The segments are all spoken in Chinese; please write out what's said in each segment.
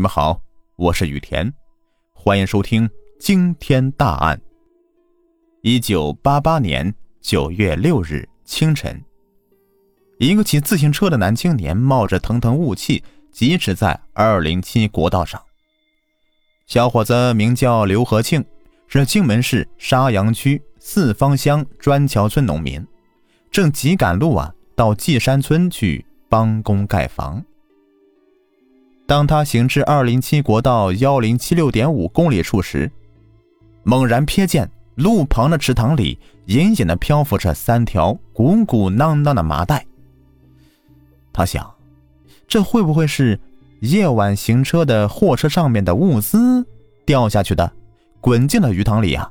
你们好，我是雨田，欢迎收听惊天大案。一九八八年九月六日清晨，一个骑自行车的男青年冒着腾腾雾气，疾驰在二零七国道上。小伙子名叫刘和庆，是荆门市沙洋区四方乡砖桥村农民，正急赶路啊，到纪山村去帮工盖房。当他行至二零七国道幺零七六点五公里处时，猛然瞥见路旁的池塘里隐隐的漂浮着三条鼓鼓囊囊的麻袋。他想，这会不会是夜晚行车的货车上面的物资掉下去的，滚进了鱼塘里啊？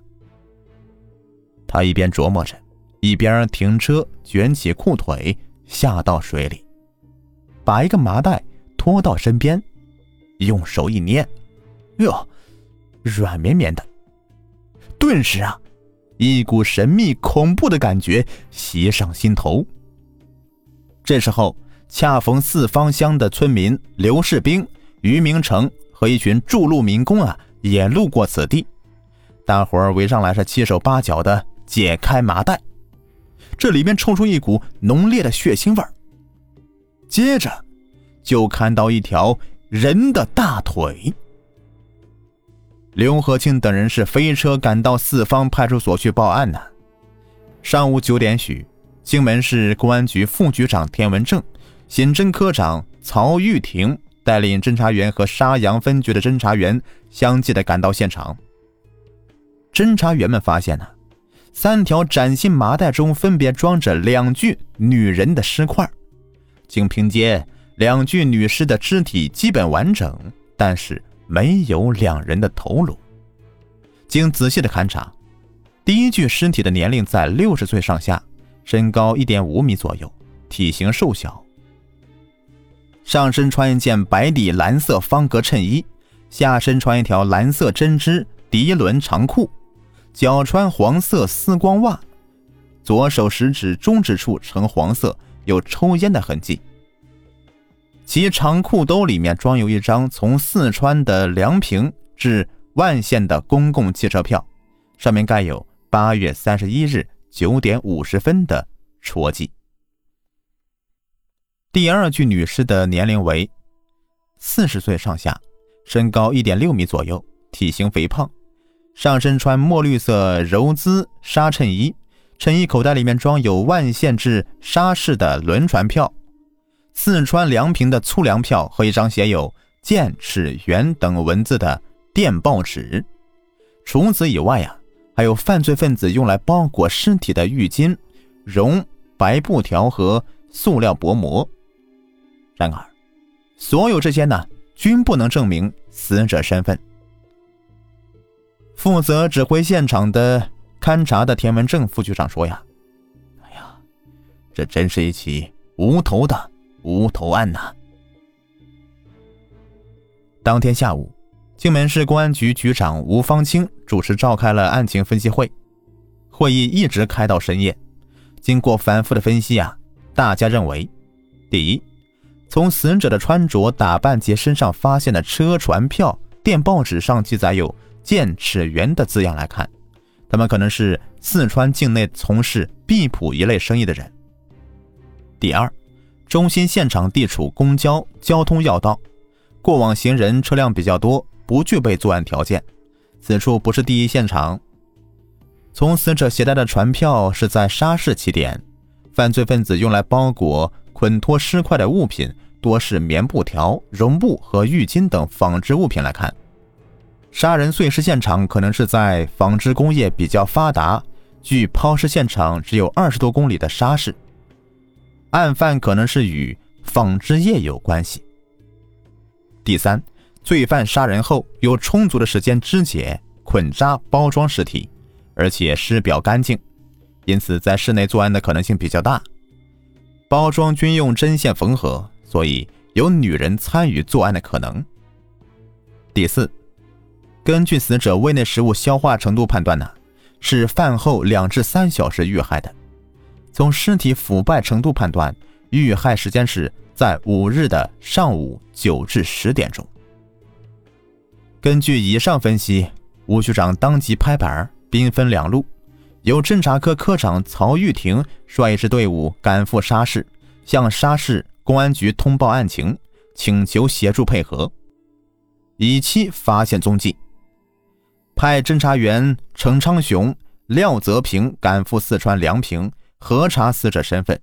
他一边琢磨着，一边停车，卷起裤腿下到水里，把一个麻袋拖到身边。用手一捏，哟，软绵绵的。顿时啊，一股神秘恐怖的感觉袭上心头。这时候，恰逢四方乡的村民刘世兵、于明成和一群筑路民工啊，也路过此地。大伙儿围上来，是七手八脚的解开麻袋，这里面冲出一股浓烈的血腥味儿。接着，就看到一条。人的大腿。刘和庆等人是飞车赶到四方派出所去报案呢。上午九点许，荆门市公安局副局长田文正、刑侦科长曹玉婷带领侦查员和沙洋分局的侦查员相继的赶到现场。侦查员们发现呢，三条崭新麻袋中分别装着两具女人的尸块，经拼接。两具女尸的肢体基本完整，但是没有两人的头颅。经仔细的勘查，第一具尸体的年龄在六十岁上下，身高一点五米左右，体型瘦小，上身穿一件白底蓝色方格衬衣，下身穿一条蓝色针织涤纶长裤，脚穿黄色丝光袜，左手食指、中指处呈黄色，有抽烟的痕迹。其长裤兜里面装有一张从四川的梁平至万县的公共汽车票，上面盖有八月三十一日九点五十分的戳记。第二具女尸的年龄为四十岁上下，身高一点六米左右，体型肥胖，上身穿墨绿色柔姿纱衬衣，衬衣口袋里面装有万县至沙市的轮船票。四川梁平的粗粮票和一张写有“剑齿元”等文字的电报纸。除此以外呀，还有犯罪分子用来包裹尸体的浴巾、绒白布条和塑料薄膜。然而，所有这些呢，均不能证明死者身份。负责指挥现场的勘查的田文正副局长说：“呀，哎呀，这真是一起无头的。”无头案呐！当天下午，荆门市公安局局长吴方清主持召开了案情分析会，会议一直开到深夜。经过反复的分析啊，大家认为，第一，从死者的穿着打扮及身上发现的车船票、电报纸上记载有“剑齿元”的字样来看，他们可能是四川境内从事币铺一类生意的人。第二。中心现场地处公交交通要道，过往行人车辆比较多，不具备作案条件。此处不是第一现场。从死者携带的船票是在沙市起点，犯罪分子用来包裹、捆脱尸块的物品多是棉布条、绒布和浴巾等纺织物品来看，杀人碎尸现场可能是在纺织工业比较发达、距抛尸现场只有二十多公里的沙市。案犯可能是与纺织业有关系。第三，罪犯杀人后有充足的时间肢解、捆扎、包装尸体，而且尸表干净，因此在室内作案的可能性比较大。包装均用针线缝合，所以有女人参与作案的可能。第四，根据死者胃内食物消化程度判断呢，是饭后两至三小时遇害的。从尸体腐败程度判断，遇害时间是在五日的上午九至十点钟。根据以上分析，吴局长当即拍板，兵分两路，由侦查科科长曹玉婷率一支队伍赶赴沙市，向沙市公安局通报案情，请求协助配合，以期发现踪迹。派侦查员程昌雄、廖泽平赶赴四川梁平，核查死者身份。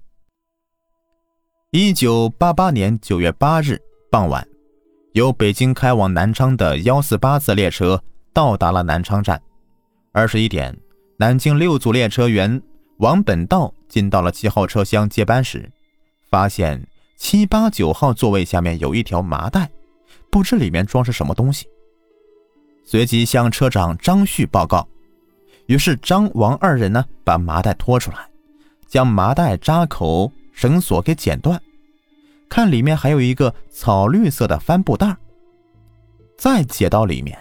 一九八八年九月八日傍晚，由北京开往南昌的幺四八次列车到达了南昌站。二十一点，南京六组列车员王本道进到了七号车厢接班时，发现七八九号座位下面有一条麻袋，不知里面装是什么东西。随即向车长张旭报告，于是张王二人呢把麻袋拖出来，将麻袋扎口绳索给剪断。看里面还有一个草绿色的帆布袋，再解到里面，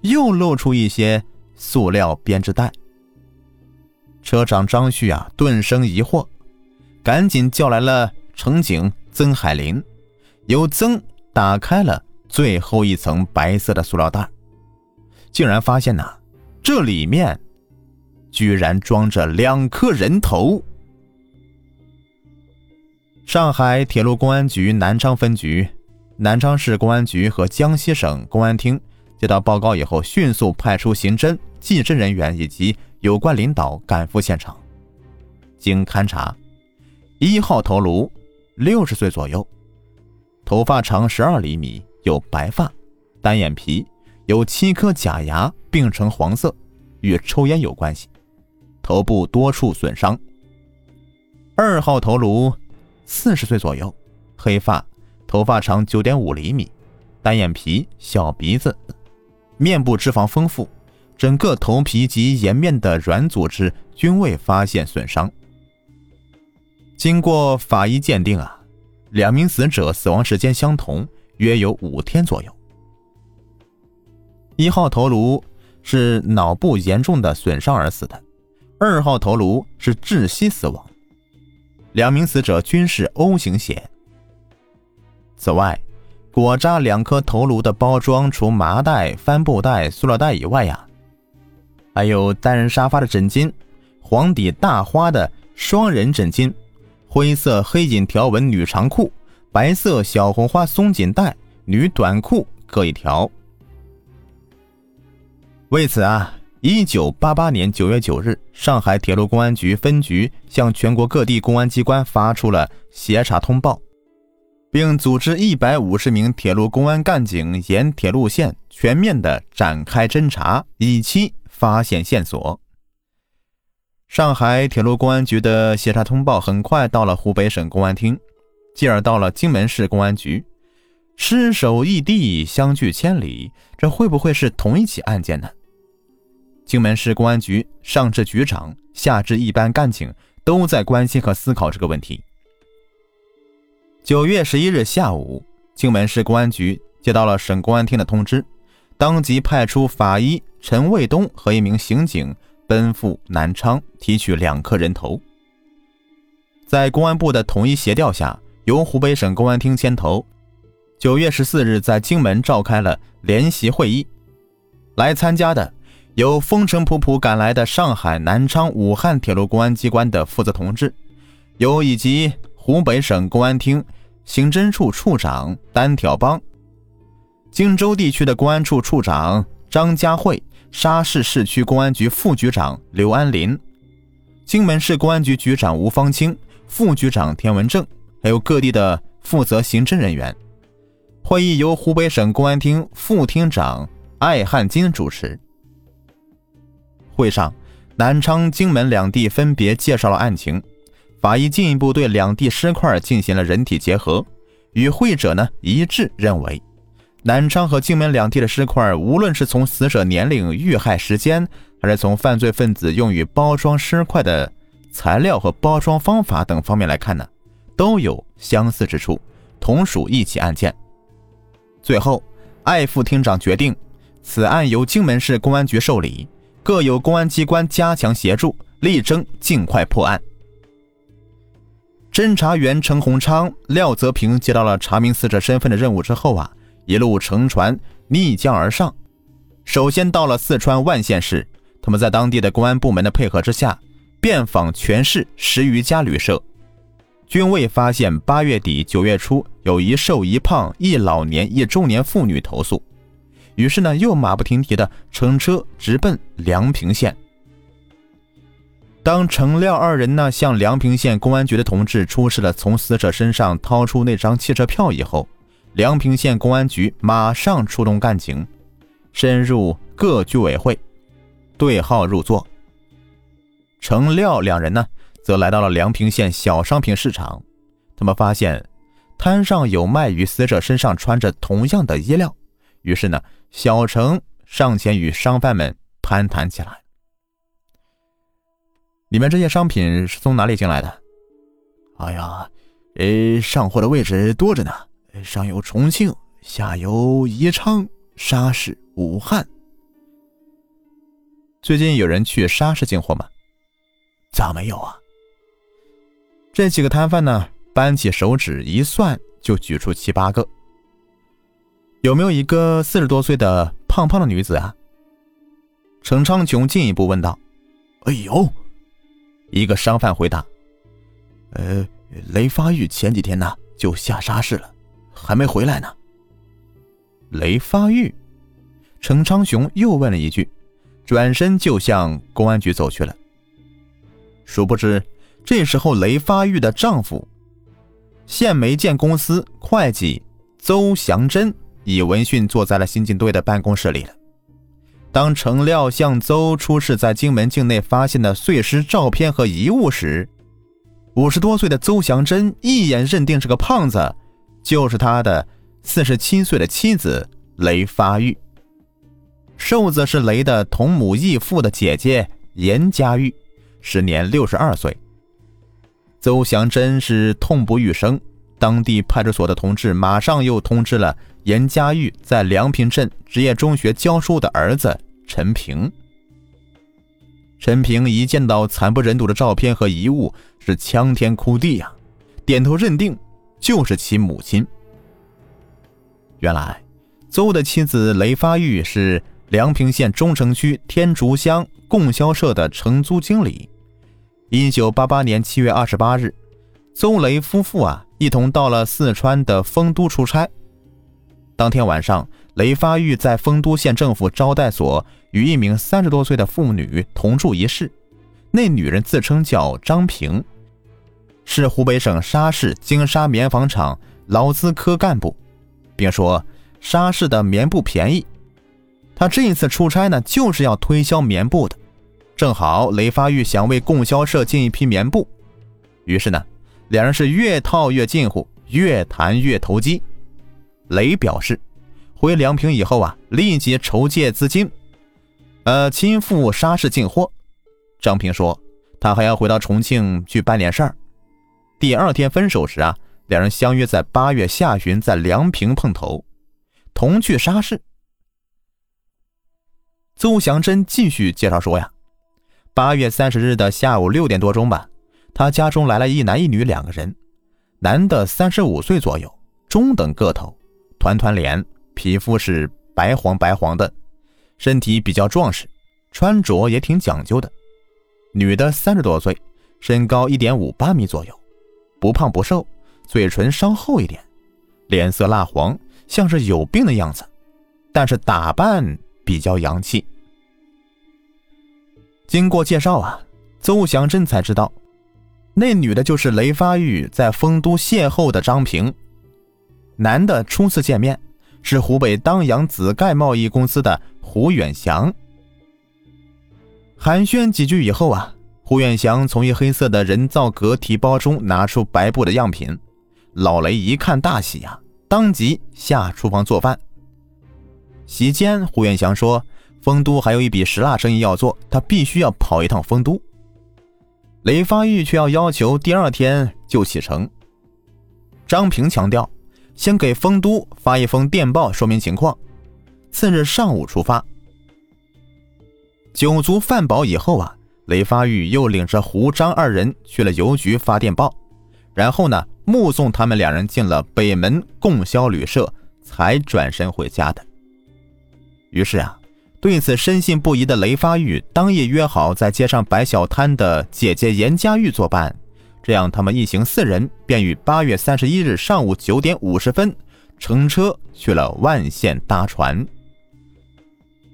又露出一些塑料编织袋。车长张旭啊，顿生疑惑，赶紧叫来了乘警曾海林，由曾打开了最后一层白色的塑料袋，竟然发现呐，这里面居然装着两颗人头。上海铁路公安局南昌分局、南昌市公安局和江西省公安厅接到报告以后，迅速派出刑侦、技侦人员以及有关领导赶赴现场。经勘查，一号头颅六十岁左右，头发长十二厘米，有白发，单眼皮，有七颗假牙并呈黄色，与抽烟有关系，头部多处损伤。二号头颅。四十岁左右，黑发，头发长九点五厘米，单眼皮，小鼻子，面部脂肪丰富，整个头皮及颜面的软组织均未发现损伤。经过法医鉴定啊，两名死者死亡时间相同，约有五天左右。一号头颅是脑部严重的损伤而死的，二号头颅是窒息死亡。两名死者均是 O 型血。此外，裹扎两颗头颅的包装除麻袋、帆布袋、塑料袋以外呀，还有单人沙发的枕巾、黄底大花的双人枕巾、灰色黑影条纹女长裤、白色小红花松紧带女短裤各一条。为此啊。一九八八年九月九日，上海铁路公安局分局向全国各地公安机关发出了协查通报，并组织一百五十名铁路公安干警沿铁路线全面的展开侦查，以期发现线索。上海铁路公安局的协查通报很快到了湖北省公安厅，继而到了荆门市公安局。尸首异地，相距千里，这会不会是同一起案件呢？荆门市公安局上至局长，下至一般干警，都在关心和思考这个问题。九月十一日下午，荆门市公安局接到了省公安厅的通知，当即派出法医陈卫东和一名刑警奔赴南昌提取两颗人头。在公安部的统一协调下，由湖北省公安厅牵头，九月十四日在荆门召开了联席会议，来参加的。由风尘仆仆赶来的上海、南昌、武汉铁路公安机关的负责同志，有以及湖北省公安厅刑侦处处长单挑帮，荆州地区的公安处处长张家慧，沙市市区公安局副局长刘安林，荆门市公安局局长吴方清，副局长田文正，还有各地的负责刑侦人员。会议由湖北省公安厅副厅长艾汉金主持。会上，南昌、荆门两地分别介绍了案情，法医进一步对两地尸块进行了人体结合，与会者呢一致认为，南昌和荆门两地的尸块，无论是从死者年龄、遇害时间，还是从犯罪分子用于包装尸块的材料和包装方法等方面来看呢，都有相似之处，同属一起案件。最后，艾副厅长决定，此案由荆门市公安局受理。各有公安机关加强协助，力争尽快破案。侦查员陈洪昌、廖泽平接到了查明死者身份的任务之后啊，一路乘船逆江而上，首先到了四川万县市，他们在当地的公安部门的配合之下，遍访全市十余家旅社，均未发现八月底九月初有一瘦一胖、一老年、一中年妇女投诉。于是呢，又马不停蹄的乘车直奔梁平县。当程廖二人呢向梁平县公安局的同志出示了从死者身上掏出那张汽车票以后，梁平县公安局马上出动干警，深入各居委会，对号入座。程廖两人呢，则来到了梁平县小商品市场，他们发现摊上有卖与死者身上穿着同样的衣料，于是呢，小程上前与商贩们攀谈起来。你们这些商品是从哪里进来的？哎呀，呃，上货的位置多着呢，上有重庆，下有宜昌、沙市、武汉。最近有人去沙市进货吗？咋没有啊？这几个摊贩呢，扳起手指一算，就举出七八个。有没有一个四十多岁的胖胖的女子啊？程昌琼进一步问道。哎呦！一个商贩回答：“呃，雷发玉前几天呢就下沙市了，还没回来呢。”雷发玉，程昌雄又问了一句，转身就向公安局走去了。殊不知，这时候雷发玉的丈夫，县煤建公司会计邹祥珍已闻讯坐在了刑警队的办公室里了。当程廖向邹出示在荆门境内发现的碎尸照片和遗物时，五十多岁的邹祥珍一眼认定这个胖子就是他的四十七岁的妻子雷发玉。瘦子是雷的同母异父的姐姐严家玉，时年六十二岁。邹祥珍是痛不欲生，当地派出所的同志马上又通知了。严家玉在梁平镇职业中学教书的儿子陈平。陈平一见到惨不忍睹的照片和遗物，是枪天哭地呀，点头认定就是其母亲。原来，邹的妻子雷发玉是梁平县中城区天竺乡供销社的承租经理。一九八八年七月二十八日，邹雷夫妇啊一同到了四川的丰都出差。当天晚上，雷发玉在丰都县政府招待所与一名三十多岁的妇女同住一室。那女人自称叫张平，是湖北省沙市金沙棉纺厂劳资科干部，并说沙市的棉布便宜。他这一次出差呢，就是要推销棉布的。正好雷发玉想为供销社进一批棉布，于是呢，两人是越套越近乎，越谈越投机。雷表示，回梁平以后啊，立即筹借资金，呃，亲赴沙市进货。张平说，他还要回到重庆去办点事儿。第二天分手时啊，两人相约在八月下旬在梁平碰头，同去沙市。邹祥珍继续介绍说呀，八月三十日的下午六点多钟吧，他家中来了一男一女两个人，男的三十五岁左右，中等个头。团团脸，皮肤是白黄白黄的，身体比较壮实，穿着也挺讲究的。女的三十多岁，身高一点五八米左右，不胖不瘦，嘴唇稍厚一点，脸色蜡黄，像是有病的样子，但是打扮比较洋气。经过介绍啊，邹祥珍才知道，那女的就是雷发玉在丰都邂逅的张平。男的初次见面是湖北当阳紫盖贸易公司的胡远祥。寒暄几句以后啊，胡远祥从一黑色的人造革提包中拿出白布的样品，老雷一看大喜呀，当即下厨房做饭。席间，胡远祥说：“丰都还有一笔石蜡生意要做，他必须要跑一趟丰都。”雷发玉却要要求第二天就启程。张平强调。先给丰都发一封电报说明情况，次日上午出发。酒足饭饱以后啊，雷发玉又领着胡张二人去了邮局发电报，然后呢，目送他们两人进了北门供销旅社，才转身回家的。于是啊，对此深信不疑的雷发玉当夜约好在街上摆小摊的姐姐严家玉作伴，这样他们一行四人便于八月三十一日上午九点五十分乘车去了万县搭船。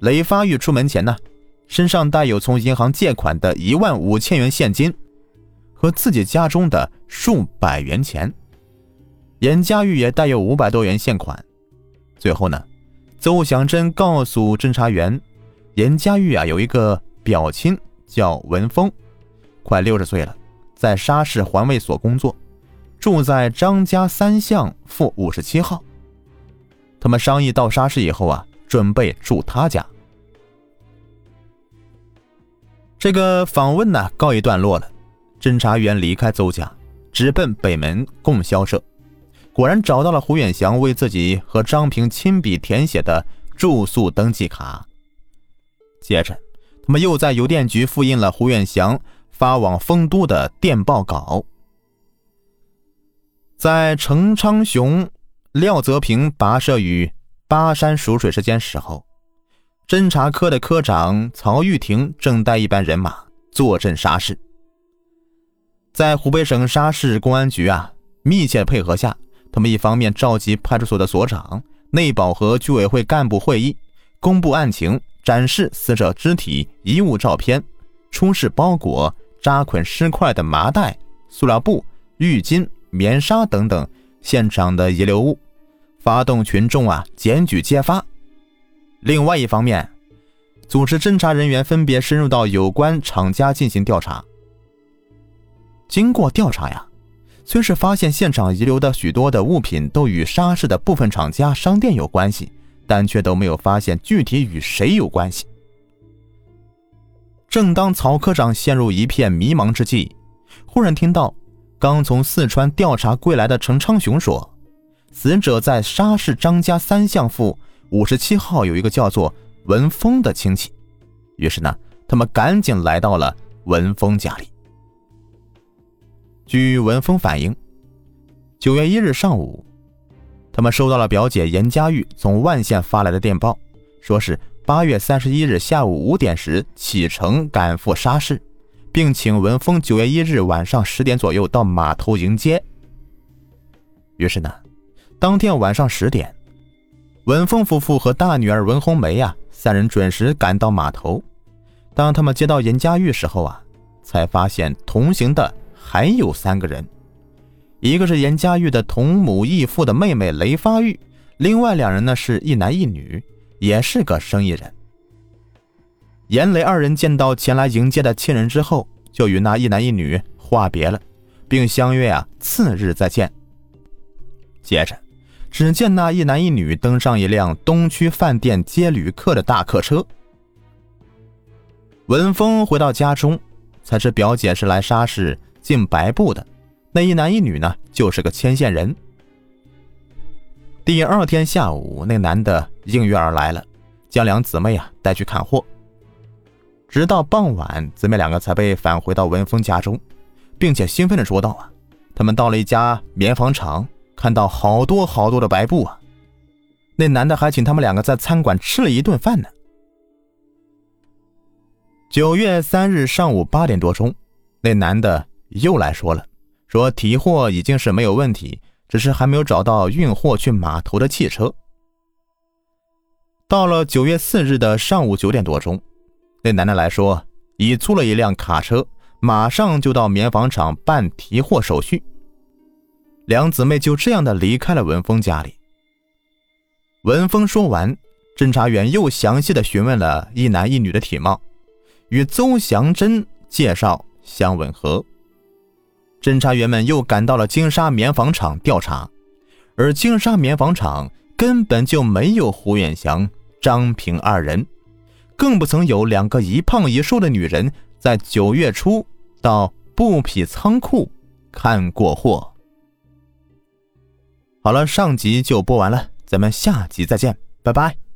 雷发玉出门前呢，身上带有从银行借款的一万五千元现金和自己家中的数百元钱，严家玉也带有五百多元现款。最后呢。邹祥珍告诉侦查员：“严家玉啊，有一个表亲叫文峰，快六十岁了，在沙市环卫所工作，住在张家三巷负五十七号。他们商议到沙市以后啊，准备住他家。”这个访问呢，告一段落了。侦查员离开邹家，直奔北门供销社。果然找到了胡远祥为自己和张平亲笔填写的住宿登记卡。接着，他们又在邮电局复印了胡远祥发往丰都的电报稿。在程昌雄、廖泽平跋涉于巴山蜀水之间时候，侦查科的科长曹玉婷正带一班人马坐镇沙市。在湖北省沙市公安局啊密切配合下。他们一方面召集派出所的所长、内保和居委会干部会议，公布案情，展示死者肢体遗物照片，出示包裹、扎捆尸块的麻袋、塑料布、浴巾、棉纱等等现场的遗留物，发动群众啊检举揭发。另外一方面，组织侦查人员分别深入到有关厂家进行调查。经过调查呀。虽是发现现场遗留的许多的物品都与沙市的部分厂家商店有关系，但却都没有发现具体与谁有关系。正当曹科长陷入一片迷茫之际，忽然听到刚从四川调查归来的程昌雄说，死者在沙市张家三巷附五十七号有一个叫做文峰的亲戚。于是呢，他们赶紧来到了文峰家里。据文峰反映，九月一日上午，他们收到了表姐严家玉从万县发来的电报，说是八月三十一日下午五点时启程赶赴沙市，并请文峰九月一日晚上十点左右到码头迎接。于是呢，当天晚上十点，文峰夫妇和大女儿文红梅呀三人准时赶到码头。当他们接到严家玉时候啊，才发现同行的。还有三个人，一个是严家玉的同母异父的妹妹雷发玉，另外两人呢是一男一女，也是个生意人。严雷二人见到前来迎接的亲人之后，就与那一男一女话别了，并相约啊次日再见。接着，只见那一男一女登上一辆东区饭店接旅客的大客车。文峰回到家中，才知表姐是来沙市。进白布的那一男一女呢，就是个牵线人。第二天下午，那男的应约而来了，将两姊妹啊带去看货。直到傍晚，姊妹两个才被返回到文峰家中，并且兴奋地说道：“啊，他们到了一家棉纺厂，看到好多好多的白布啊。那男的还请他们两个在餐馆吃了一顿饭呢。”九月三日上午八点多钟，那男的。又来说了，说提货已经是没有问题，只是还没有找到运货去码头的汽车。到了九月四日的上午九点多钟，对楠楠来说已租了一辆卡车，马上就到棉纺厂办提货手续。两姊妹就这样的离开了文峰家里。文峰说完，侦查员又详细的询问了一男一女的体貌，与邹祥珍介绍相吻合。侦查员们又赶到了金沙棉纺厂调查，而金沙棉纺厂根本就没有胡远祥、张平二人，更不曾有两个一胖一瘦的女人在九月初到布匹仓库看过货。好了，上集就播完了，咱们下集再见，拜拜。